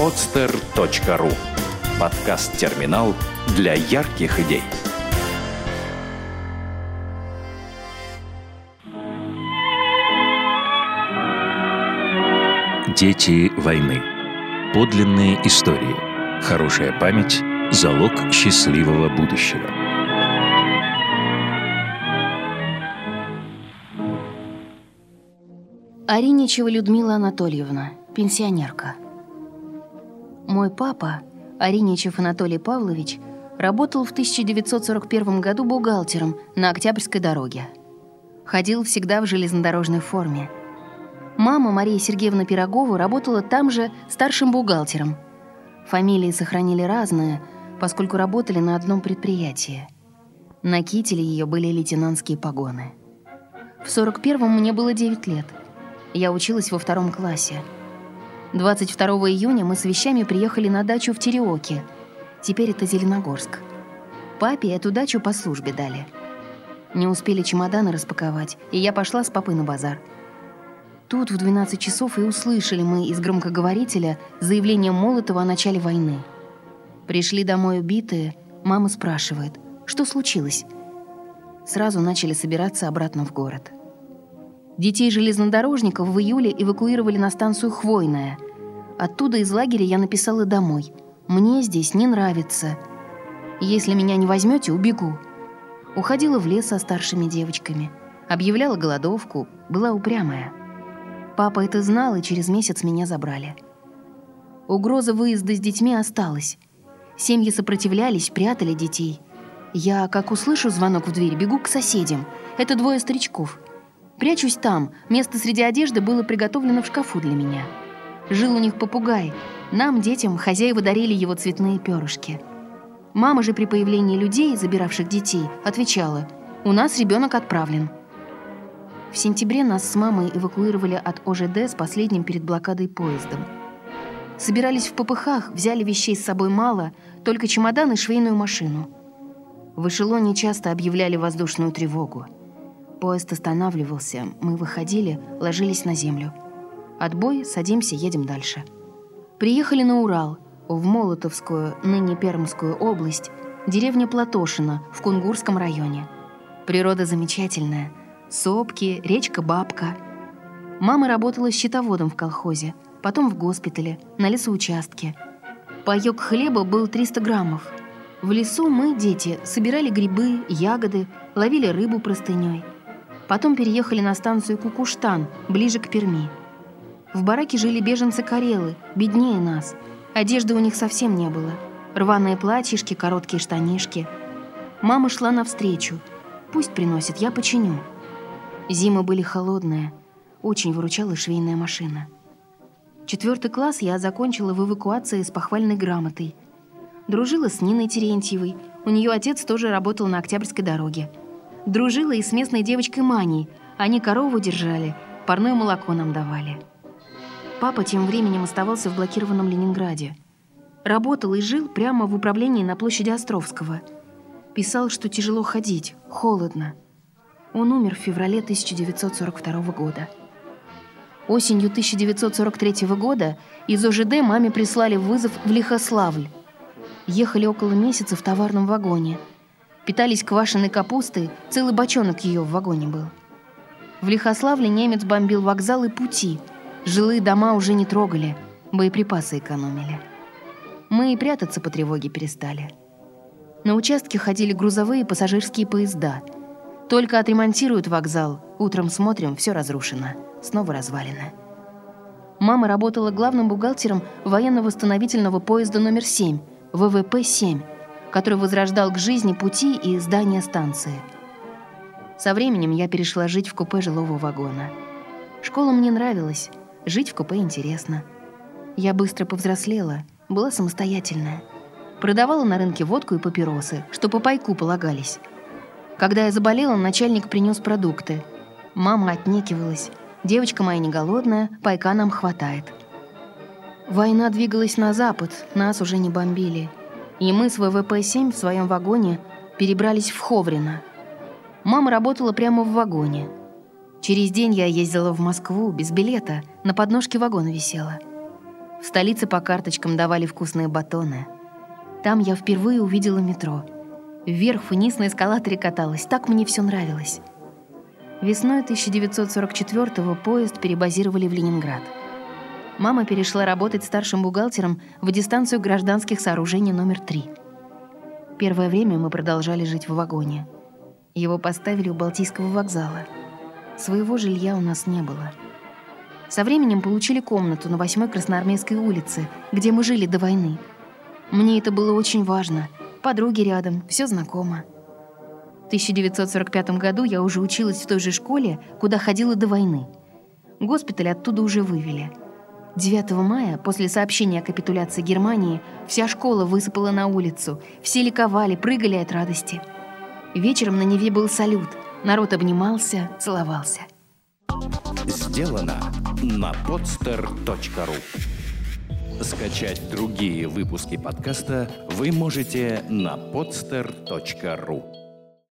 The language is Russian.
podster.ru Подкаст-терминал для ярких идей. Дети войны. Подлинные истории. Хорошая память – залог счастливого будущего. Ариничева Людмила Анатольевна, пенсионерка. Мой папа, Ариничев Анатолий Павлович, работал в 1941 году бухгалтером на Октябрьской дороге. Ходил всегда в железнодорожной форме. Мама Мария Сергеевна Пирогова работала там же старшим бухгалтером. Фамилии сохранили разные, поскольку работали на одном предприятии. На кителе ее были лейтенантские погоны. В 41-м мне было 9 лет – я училась во втором классе. 22 июня мы с вещами приехали на дачу в Тереоке. Теперь это Зеленогорск. Папе эту дачу по службе дали. Не успели чемоданы распаковать, и я пошла с папой на базар. Тут в 12 часов и услышали мы из громкоговорителя заявление Молотова о начале войны. Пришли домой убитые, мама спрашивает, что случилось? Сразу начали собираться обратно в город. Детей железнодорожников в июле эвакуировали на станцию Хвойная. Оттуда из лагеря я написала домой. «Мне здесь не нравится. Если меня не возьмете, убегу». Уходила в лес со старшими девочками. Объявляла голодовку, была упрямая. Папа это знал, и через месяц меня забрали. Угроза выезда с детьми осталась. Семьи сопротивлялись, прятали детей. Я, как услышу звонок в дверь, бегу к соседям. Это двое старичков – Прячусь там. Место среди одежды было приготовлено в шкафу для меня. Жил у них попугай. Нам, детям, хозяева дарили его цветные перышки. Мама же при появлении людей, забиравших детей, отвечала «У нас ребенок отправлен». В сентябре нас с мамой эвакуировали от ОЖД с последним перед блокадой поездом. Собирались в попыхах, взяли вещей с собой мало, только чемодан и швейную машину. В эшелоне часто объявляли воздушную тревогу. Поезд останавливался, мы выходили, ложились на землю. Отбой, садимся, едем дальше. Приехали на Урал, в Молотовскую, ныне Пермскую область, деревня Платошина в Кунгурском районе. Природа замечательная. Сопки, речка Бабка. Мама работала счетоводом в колхозе, потом в госпитале, на лесоучастке. Паёк хлеба был 300 граммов. В лесу мы, дети, собирали грибы, ягоды, ловили рыбу простыней – Потом переехали на станцию Кукуштан, ближе к Перми. В бараке жили беженцы-карелы, беднее нас. Одежды у них совсем не было. Рваные платьишки, короткие штанишки. Мама шла навстречу. Пусть приносит, я починю. Зимы были холодные. Очень выручала швейная машина. Четвертый класс я закончила в эвакуации с похвальной грамотой. Дружила с Ниной Терентьевой. У нее отец тоже работал на Октябрьской дороге. Дружила и с местной девочкой Маней. Они корову держали, парное молоко нам давали. Папа тем временем оставался в блокированном Ленинграде. Работал и жил прямо в управлении на площади Островского. Писал, что тяжело ходить, холодно. Он умер в феврале 1942 года. Осенью 1943 года из ОЖД маме прислали вызов в Лихославль. Ехали около месяца в товарном вагоне – Питались квашеной капустой, целый бочонок ее в вагоне был. В Лихославле немец бомбил вокзалы пути. Жилые дома уже не трогали, боеприпасы экономили. Мы и прятаться по тревоге перестали. На участке ходили грузовые и пассажирские поезда. Только отремонтируют вокзал, утром смотрим, все разрушено, снова развалено. Мама работала главным бухгалтером военно-восстановительного поезда номер 7, ВВП-7, который возрождал к жизни пути и здания станции. Со временем я перешла жить в купе жилого вагона. Школа мне нравилась, жить в купе интересно. Я быстро повзрослела, была самостоятельная. Продавала на рынке водку и папиросы, что по пайку полагались. Когда я заболела, начальник принес продукты. Мама отнекивалась. Девочка моя не голодная, пайка нам хватает. Война двигалась на запад, нас уже не бомбили – и мы с ВВП-7 в своем вагоне перебрались в Ховрино. Мама работала прямо в вагоне. Через день я ездила в Москву без билета, на подножке вагона висела. В столице по карточкам давали вкусные батоны. Там я впервые увидела метро. Вверх вниз на эскалаторе каталась, так мне все нравилось. Весной 1944-го поезд перебазировали в Ленинград. Мама перешла работать старшим бухгалтером в дистанцию гражданских сооружений номер 3. Первое время мы продолжали жить в вагоне. Его поставили у Балтийского вокзала. Своего жилья у нас не было. Со временем получили комнату на 8-й Красноармейской улице, где мы жили до войны. Мне это было очень важно. Подруги рядом, все знакомо. 1945 году я уже училась в той же школе, куда ходила до войны. Госпиталь оттуда уже вывели. 9 мая, после сообщения о капитуляции Германии, вся школа высыпала на улицу. Все ликовали, прыгали от радости. Вечером на Неве был салют. Народ обнимался, целовался. Сделано на podster.ru Скачать другие выпуски подкаста вы можете на podster.ru